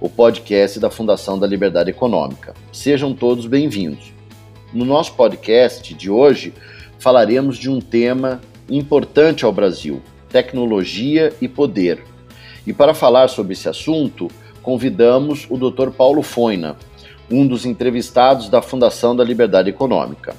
o podcast da Fundação da Liberdade Econômica. Sejam todos bem-vindos. No nosso podcast de hoje, falaremos de um tema importante ao Brasil: tecnologia e poder. E para falar sobre esse assunto, convidamos o Dr. Paulo Foina, um dos entrevistados da Fundação da Liberdade Econômica.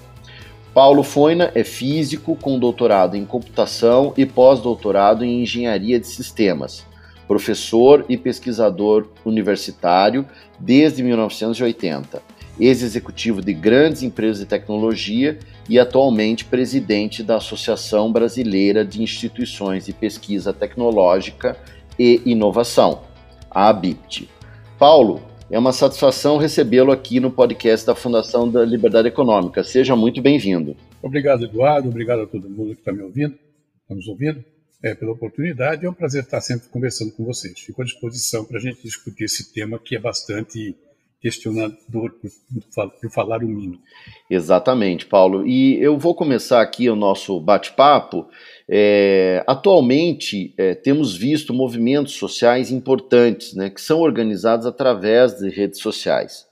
Paulo Foina é físico com doutorado em computação e pós-doutorado em engenharia de sistemas, professor e pesquisador universitário desde 1980, ex-executivo de grandes empresas de tecnologia e atualmente presidente da Associação Brasileira de Instituições de Pesquisa Tecnológica e Inovação, a ABIPT. Paulo, é uma satisfação recebê-lo aqui no podcast da Fundação da Liberdade Econômica. Seja muito bem-vindo. Obrigado, Eduardo. Obrigado a todo mundo que está me ouvindo, está nos ouvindo, é, pela oportunidade. É um prazer estar sempre conversando com vocês. Fico à disposição para a gente discutir esse tema que é bastante questionador, por, falar o mínimo. Exatamente, Paulo. E eu vou começar aqui o nosso bate-papo é, atualmente, é, temos visto movimentos sociais importantes, né, que são organizados através de redes sociais.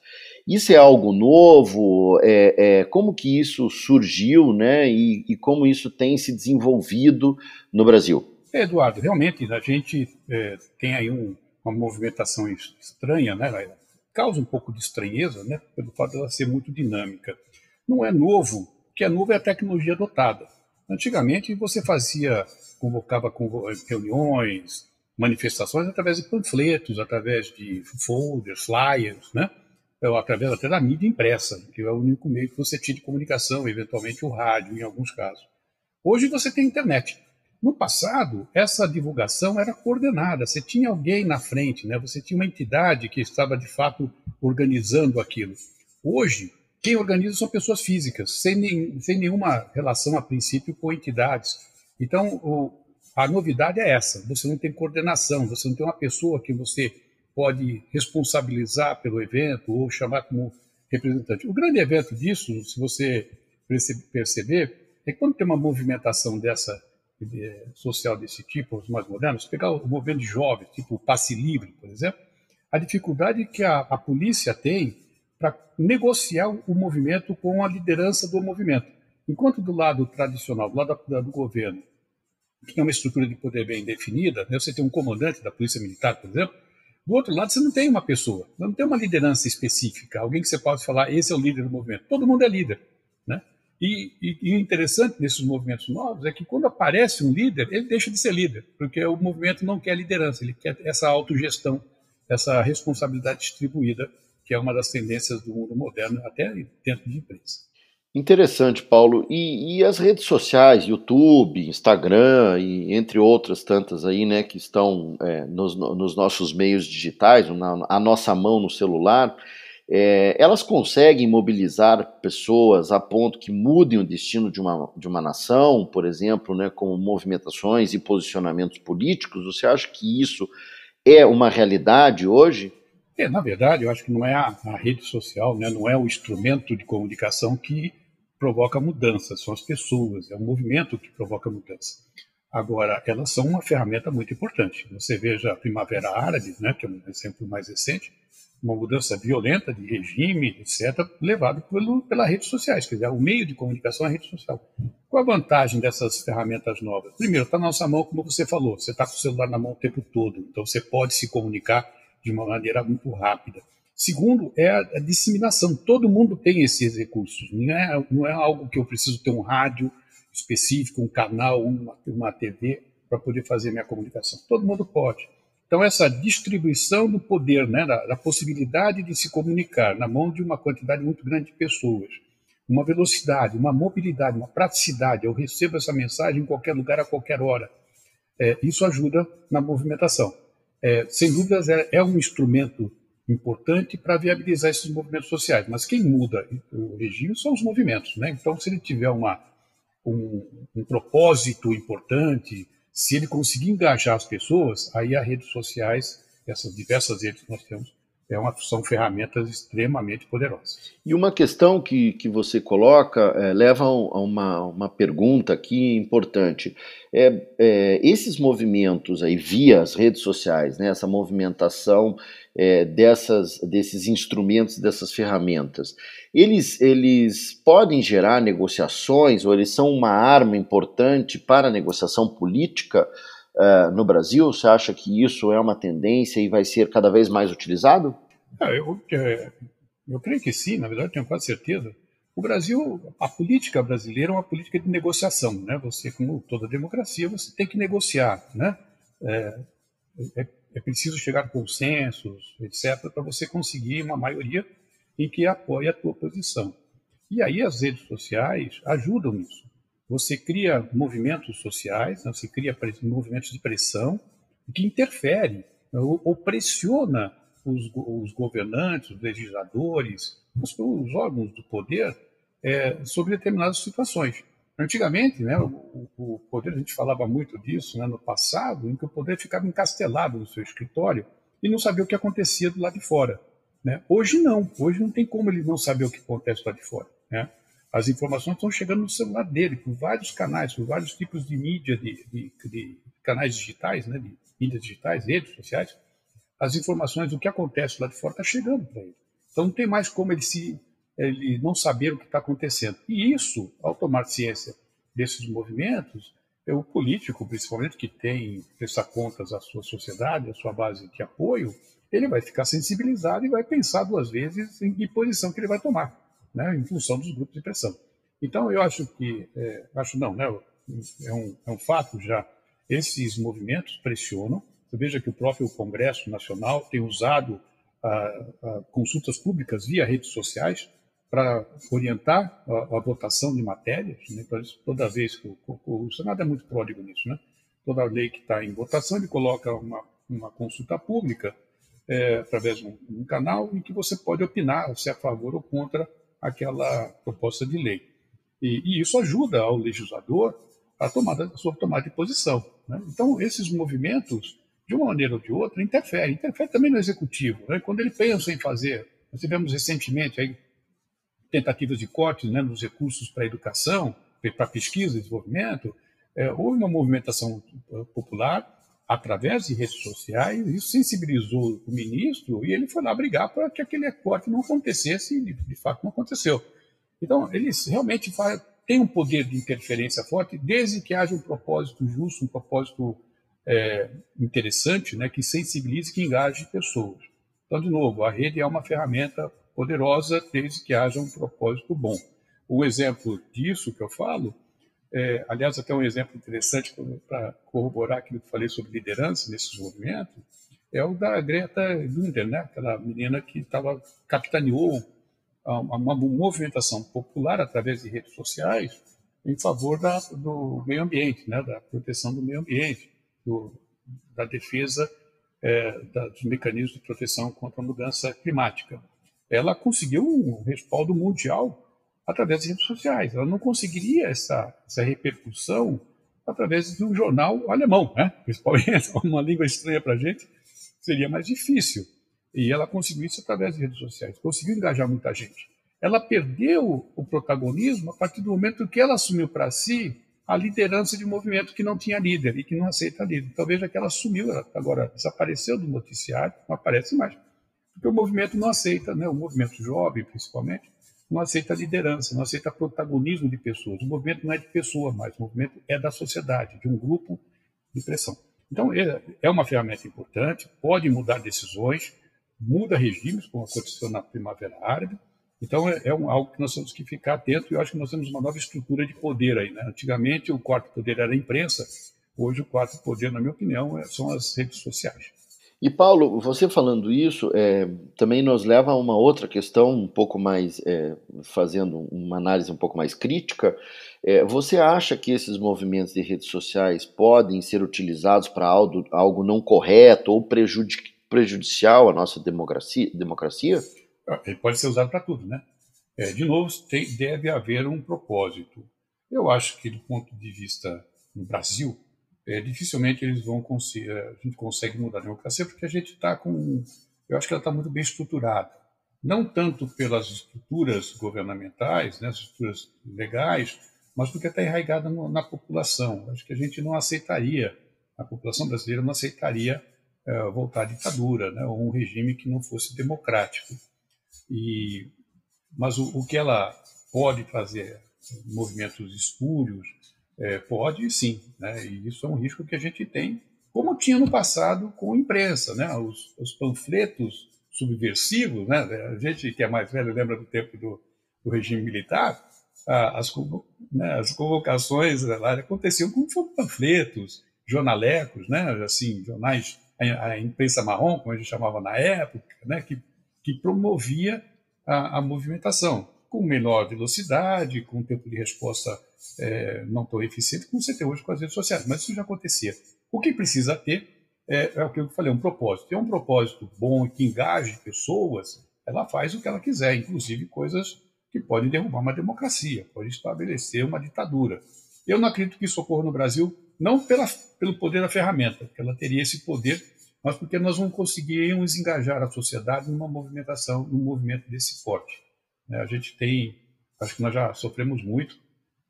Isso é algo novo? É, é como que isso surgiu, né, e, e, como isso tem se desenvolvido no Brasil? Eduardo, realmente a gente é, tem aí um, uma movimentação estranha, né, causa um pouco de estranheza, né, pelo fato dela ser muito dinâmica. Não é novo, o que é novo é a tecnologia adotada. Antigamente você fazia, convocava reuniões, manifestações através de panfletos, através de folders, flyers, né? Através até da mídia impressa, que é o único meio que você tinha de comunicação, eventualmente o rádio, em alguns casos. Hoje você tem internet. No passado, essa divulgação era coordenada, você tinha alguém na frente, né? você tinha uma entidade que estava de fato organizando aquilo. Hoje, quem organiza são pessoas físicas, sem, nem, sem nenhuma relação a princípio com entidades. Então, o, a novidade é essa: você não tem coordenação, você não tem uma pessoa que você pode responsabilizar pelo evento ou chamar como representante. O grande evento disso, se você perceber, é que quando tem uma movimentação dessa social desse tipo, os mais modernos, pegar o movimento de jovens, tipo o passe livre, por exemplo, a dificuldade que a, a polícia tem para negociar o movimento com a liderança do movimento. Enquanto do lado tradicional, do lado do governo, que tem uma estrutura de poder bem definida, né, você tem um comandante da polícia militar, por exemplo, do outro lado você não tem uma pessoa, não tem uma liderança específica, alguém que você possa falar, esse é o líder do movimento. Todo mundo é líder. Né? E, o interessante nesses movimentos novos é que quando aparece um líder, ele deixa de ser líder, porque o movimento não quer liderança, ele quer essa autogestão, essa responsabilidade distribuída que é uma das tendências do mundo moderno, até dentro de empresa. Interessante, Paulo. E, e, as redes sociais, YouTube, Instagram e entre outras tantas aí, né, que estão é, nos, nos, nossos meios digitais, na a nossa mão no celular, é, elas conseguem mobilizar pessoas a ponto que mudem o destino de uma, de uma nação, por exemplo, né, com movimentações e posicionamentos políticos? Você acha que isso é uma realidade hoje? É, na verdade, eu acho que não é a, a rede social, né, não é o instrumento de comunicação que provoca mudança, são as pessoas, é o movimento que provoca mudança. Agora, elas são uma ferramenta muito importante. Você veja a Primavera Árabe, né, que é um exemplo mais recente, uma mudança violenta de regime, etc., levado pelo, pelas redes sociais. Quer dizer, o meio de comunicação é a rede social. Qual a vantagem dessas ferramentas novas? Primeiro, está na nossa mão, como você falou, você está com o celular na mão o tempo todo, então você pode se comunicar de uma maneira muito rápida. Segundo, é a, a disseminação. Todo mundo tem esses recursos. Não é, não é algo que eu preciso ter um rádio específico, um canal, uma, uma TV para poder fazer minha comunicação. Todo mundo pode. Então, essa distribuição do poder, né, da, da, possibilidade de se comunicar na mão de uma quantidade muito grande de pessoas, uma velocidade, uma mobilidade, uma praticidade, eu recebo essa mensagem em qualquer lugar, a qualquer hora. É, isso ajuda na movimentação é, sem dúvidas, é, é, um instrumento importante para viabilizar esses movimentos sociais. Mas quem muda o regime são os movimentos. Né? Então, se ele tiver uma, um, um propósito importante, se ele conseguir engajar as pessoas, aí as redes sociais, essas diversas redes que nós temos, é uma, são ferramentas extremamente poderosas. E uma questão que, que você coloca é, leva a uma, uma pergunta aqui importante. É, é, esses movimentos aí via as redes sociais, né, essa movimentação é, dessas, desses instrumentos, dessas ferramentas, eles, eles podem gerar negociações ou eles são uma arma importante para a negociação política? Uh, no Brasil? Você acha que isso é uma tendência e vai ser cada vez mais utilizado? É, eu, é, eu creio que sim, na verdade tenho quase certeza. O Brasil, a política brasileira é uma política de negociação, né? Você, como toda democracia, você tem que negociar, né? É, é, é preciso chegar a consensos, etc., para você conseguir uma maioria em que apoie a tua posição. E aí as redes sociais ajudam nisso. Você cria movimentos sociais, né? você cria movimentos de pressão que interferem ou, ou pressiona os, os, governantes, os legisladores, os, os órgãos do poder é, sobre determinadas situações. Antigamente, né, o, o, poder, a gente falava muito disso né, no passado, em que o poder ficava encastelado no seu escritório e não sabia o que acontecia do lado de fora. Né? Hoje não, hoje não tem como ele não saber o que acontece lá de fora. Né? As informações estão chegando no celular dele, por vários canais, por vários tipos de mídia, de, de, de canais digitais, né, de mídias digitais, redes sociais. As informações do que acontece lá de fora está chegando para ele. Então não tem mais como ele se ele não saber o que está acontecendo. E isso, ao tomar ciência desses movimentos, é o político, principalmente, que tem que prestar contas à sua sociedade, à sua base de apoio, ele vai ficar sensibilizado e vai pensar duas vezes em que posição que ele vai tomar né, em função dos grupos de pressão. Então, eu acho que, é, acho não, né, é, um, é um fato já, esses movimentos pressionam. Você veja que o próprio Congresso Nacional tem usado consultas públicas via redes sociais para orientar a, a, votação de matérias. Né? Então, toda vez que o, o, o, Senado é muito pródigo nisso, né? toda lei que está em votação, ele coloca uma, uma consulta pública é, através de um, um, canal em que você pode opinar se é a favor ou contra aquela proposta de lei. E, e isso ajuda ao legislador a, tomada, a sua tomada de posição. Né? Então, esses movimentos, de uma maneira ou de outra, interferem. Interfere também no executivo. Né? Quando ele pensa em fazer, nós tivemos recentemente aí, tentativas de cortes né, nos recursos para a educação, para pesquisa e desenvolvimento, é, houve uma movimentação popular através de redes sociais, isso sensibilizou o ministro e ele foi lá brigar para que aquele corte não acontecesse e, de, fato, não aconteceu. Então, eles realmente têm um poder de interferência forte, desde que haja um propósito justo, um propósito é, interessante, né, que sensibilize, que engaje pessoas. Então, de novo, a rede é uma ferramenta poderosa, desde que haja um propósito bom. Um exemplo disso que eu falo é, aliás, até um exemplo interessante para corroborar aquilo que falei sobre liderança nesses movimentos, é o da Greta Thunberg, né? aquela menina que estava capitaneou uma movimentação popular através de redes sociais em favor da, do meio ambiente, né? da proteção do meio ambiente, do, da defesa é, da, dos mecanismos de proteção contra a mudança climática. Ela conseguiu um respaldo mundial através das redes sociais. Ela não conseguiria essa, essa repercussão através de um jornal alemão, né? principalmente uma língua estranha para a gente, seria mais difícil. E ela conseguiu isso através das redes sociais, conseguiu engajar muita gente. Ela perdeu o protagonismo a partir do momento que ela assumiu para si a liderança de um movimento que não tinha líder e que não aceita líder. Então veja que ela sumiu, ela agora desapareceu do noticiário, não aparece mais, porque o movimento não aceita, né? o movimento jovem principalmente, não aceita liderança, não aceita protagonismo de pessoas. O movimento não é de pessoa mais, o movimento é da sociedade, de um grupo de pressão. Então, é, é uma ferramenta importante, pode mudar decisões, muda regimes, como aconteceu na Primavera Árabe. Então, é, é algo que nós temos que ficar atento e eu acho que nós temos uma nova estrutura de poder aí. Né? Antigamente, o quarto poder era a imprensa, hoje o quarto poder, na minha opinião, é, são as redes sociais. E Paulo, você falando isso, é, também nos leva a uma outra questão, um pouco mais, é, fazendo uma análise um pouco mais crítica. É, você acha que esses movimentos de redes sociais podem ser utilizados para algo, algo não correto ou prejudicial à nossa democracia? democracia? Ah, ele pode ser usado para tudo, né? É, de novo, tem, deve haver um propósito. Eu acho que, do ponto de vista no Brasil, é, dificilmente eles vão conseguir, a gente consegue mudar a democracia, porque a gente está com. Eu acho que ela está muito bem estruturada. Não tanto pelas estruturas governamentais, né, as estruturas legais, mas porque está enraizada na população. Acho que a gente não aceitaria, a população brasileira não aceitaria é, voltar à ditadura, né, ou um regime que não fosse democrático. E, mas o, o que ela pode fazer, movimentos espúrios, é, pode sim, né, e isso é um risco que a gente tem, como tinha no passado com a imprensa, né, os, os panfletos subversivos, né, a gente que é mais velho lembra do tempo do, do regime militar, as, né, as convocações lá, aconteciam como panfletos, jornalecos, né, assim, jornais, a, a, imprensa marrom, como a gente chamava na época, né, que, que promovia a, a movimentação com menor velocidade, com tempo de resposta é, não tão eficiente como você tem hoje com as redes sociais, mas isso já acontecia. O que precisa ter é, é o que eu falei, um propósito. Tem um propósito bom que engaje pessoas, ela faz o que ela quiser, inclusive coisas que pode derrubar uma democracia, pode estabelecer uma ditadura. Eu não acredito que isso ocorra no Brasil, não pela, pelo poder da ferramenta, porque ela teria esse poder, mas porque nós não conseguiríamos engajar a sociedade numa movimentação, num movimento desse porte. Né? A gente tem, acho que nós já sofremos muito,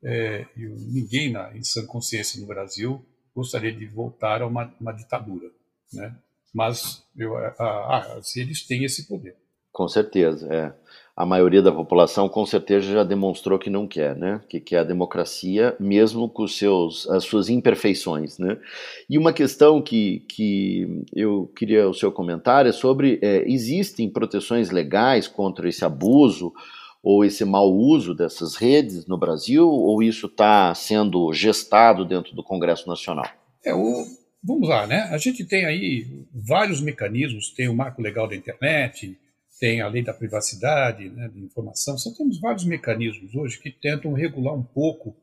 é, ninguém na, em sã consciência no Brasil gostaria de voltar a uma, uma ditadura. Né? Mas eu, a, a, eles têm esse poder. Com certeza, é a maioria da população com certeza já demonstrou que não quer, né? Que quer a democracia, mesmo com seus, as suas imperfeições, né? E uma questão que, que eu queria o seu comentário é sobre é, existem proteções legais contra esse abuso ou esse mau uso dessas redes no Brasil, ou isso está sendo gestado dentro do Congresso Nacional? É, o, vamos lá, né? A gente tem aí vários mecanismos, tem o marco legal da internet, tem a lei da privacidade, né, de informação. Só temos vários mecanismos hoje que tentam regular um pouco,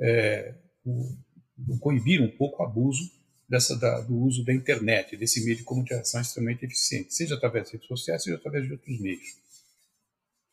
é, o, coibir um pouco o abuso dessa, da, do uso da internet, desse meio de comunicação extremamente eficiente, seja através das redes sociais, seja através de outros meios.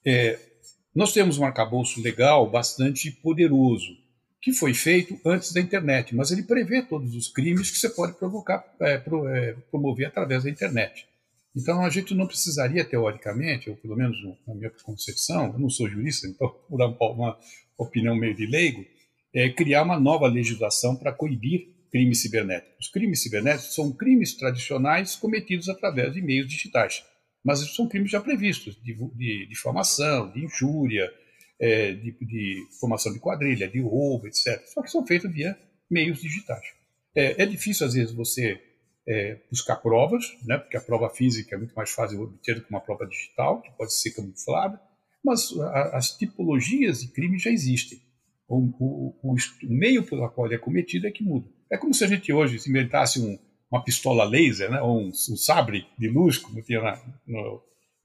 É, nós temos um arcabouço legal bastante poderoso, que foi feito antes da internet, mas ele prevê todos os crimes que você pode provocar, é, pro, é, promover através da internet. Então, a gente não precisaria, teoricamente, ou pelo menos na minha concepção, eu não sou jurista, então, por uma opinião meio de leigo, é criar uma nova legislação para coibir crimes cibernéticos. Os crimes cibernéticos são crimes tradicionais cometidos através de meios digitais, mas são crimes já previstos, de, de difamação, de injúria, é, de, de, formação de quadrilha, de roubo, etc. Só que são feitos via meios digitais. É, é difícil, às vezes, você é, buscar provas, né, porque a prova física é muito mais fácil obter do que uma prova digital, que pode ser camuflada, mas a, as tipologias de crime já existem. O, o, o, meio pelo qual ele é cometido é que muda. É como se a gente hoje inventasse um, uma pistola laser, né, ou um, um, sabre de luz, como tinha na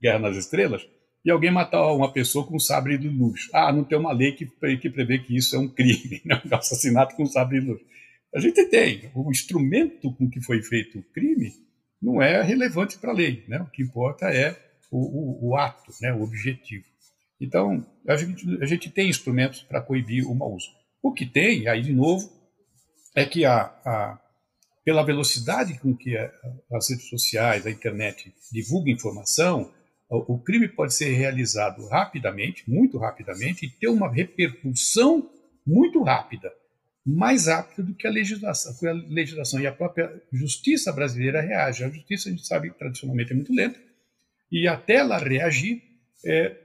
Guerra nas Estrelas, e alguém matar uma pessoa com um sabre de luz. Ah, não tem uma lei que, que prevê que isso é um crime, né, um assassinato com um sabre de luz. A gente tem. O instrumento com que foi feito o crime não é relevante para a lei. Né? O que importa é o, o, o ato, né? o objetivo. Então, a gente, a gente tem instrumentos para coibir o mau uso. O que tem, aí de novo, é que a, a, pela velocidade com que as redes sociais, a internet divulgam informação, o, crime pode ser realizado rapidamente, muito rapidamente, e ter uma repercussão muito rápida mais rápido do que a legislação, a legislação e a própria justiça brasileira reage. A justiça, a gente sabe, tradicionalmente é muito lenta, e até ela reagir, é,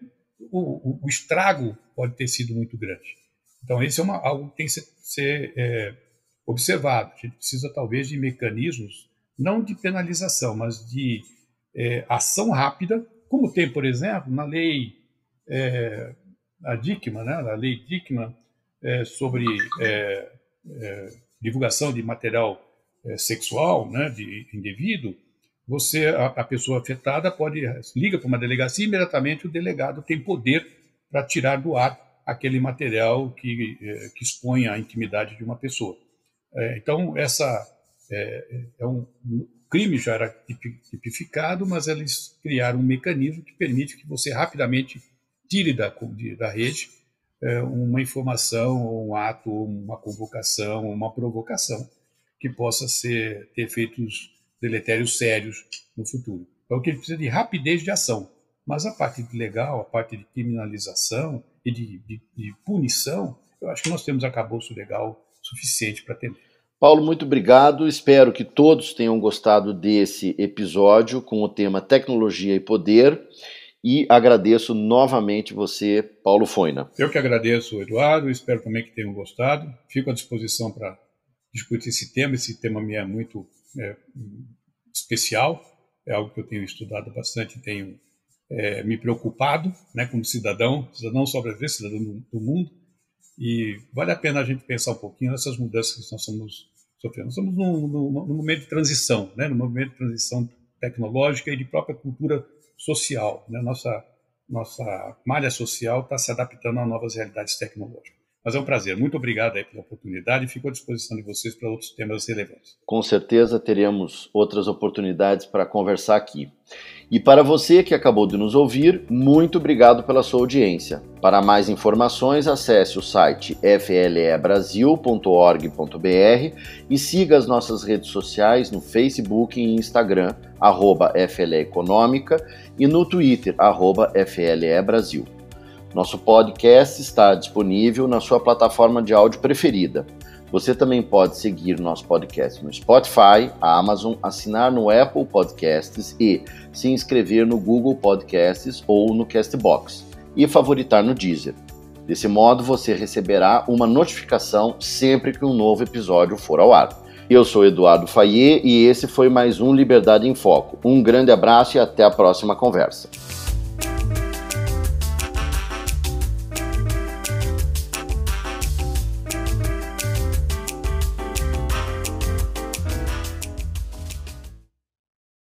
o, o, estrago pode ter sido muito grande. Então, esse é uma, algo que tem que ser, ser é, observado. A gente precisa, talvez, de mecanismos, não de penalização, mas de é, ação rápida, como tem, por exemplo, na lei é, a Dickman, né, a lei Dickman, é, sobre é, é, divulgação de material é, sexual né, de indevido, você a, a, pessoa afetada pode liga para uma delegacia e imediatamente o delegado tem poder para tirar do ar aquele material que, que expõe a intimidade de uma pessoa. É, então essa é, um crime já era tipificado, mas eles criaram um mecanismo que permite que você rapidamente tire da, da rede é, uma informação, um ato, uma convocação, uma provocação que possa ser, ter efeitos deletérios sérios no futuro. Então, o que ele precisa de rapidez de ação. Mas a parte legal, a parte de criminalização e de, de, de punição, eu acho que nós temos acabouço legal suficiente para atender. Paulo, muito obrigado. Espero que todos tenham gostado desse episódio com o tema Tecnologia e Poder. E agradeço novamente você, Paulo Foina. Eu que agradeço, Eduardo. Espero também que tenham gostado. Fico à disposição para discutir esse tema. Esse tema me é muito é, especial. É algo que eu tenho estudado bastante, tenho é, me preocupado, né, como cidadão, cidadão sobreviver, cidadão do, do mundo. E vale a pena a gente pensar um pouquinho nessas mudanças que nós estamos sofrendo. Estamos num, num, num momento de transição, né? num momento de transição tecnológica e de própria cultura social. Né? Nossa, nossa malha social está se adaptando a novas realidades tecnológicas. Mas é um prazer. Muito obrigado aí pela oportunidade e fico à disposição de vocês para outros temas relevantes. Com certeza teremos outras oportunidades para conversar aqui. E para você que acabou de nos ouvir, muito obrigado pela sua audiência. Para mais informações, acesse o site flebrasil.org.br e siga as nossas redes sociais no Facebook e Instagram, arroba FLE Econômica, e no Twitter, arroba FLE Brasil. Nosso podcast está disponível na sua plataforma de áudio preferida. Você também pode seguir nosso podcast no Spotify, Amazon, assinar no Apple Podcasts e se inscrever no Google Podcasts ou no Castbox e favoritar no Deezer. Desse modo, você receberá uma notificação sempre que um novo episódio for ao ar. Eu sou Eduardo Fayet e esse foi mais um Liberdade em Foco. Um grande abraço e até a próxima conversa.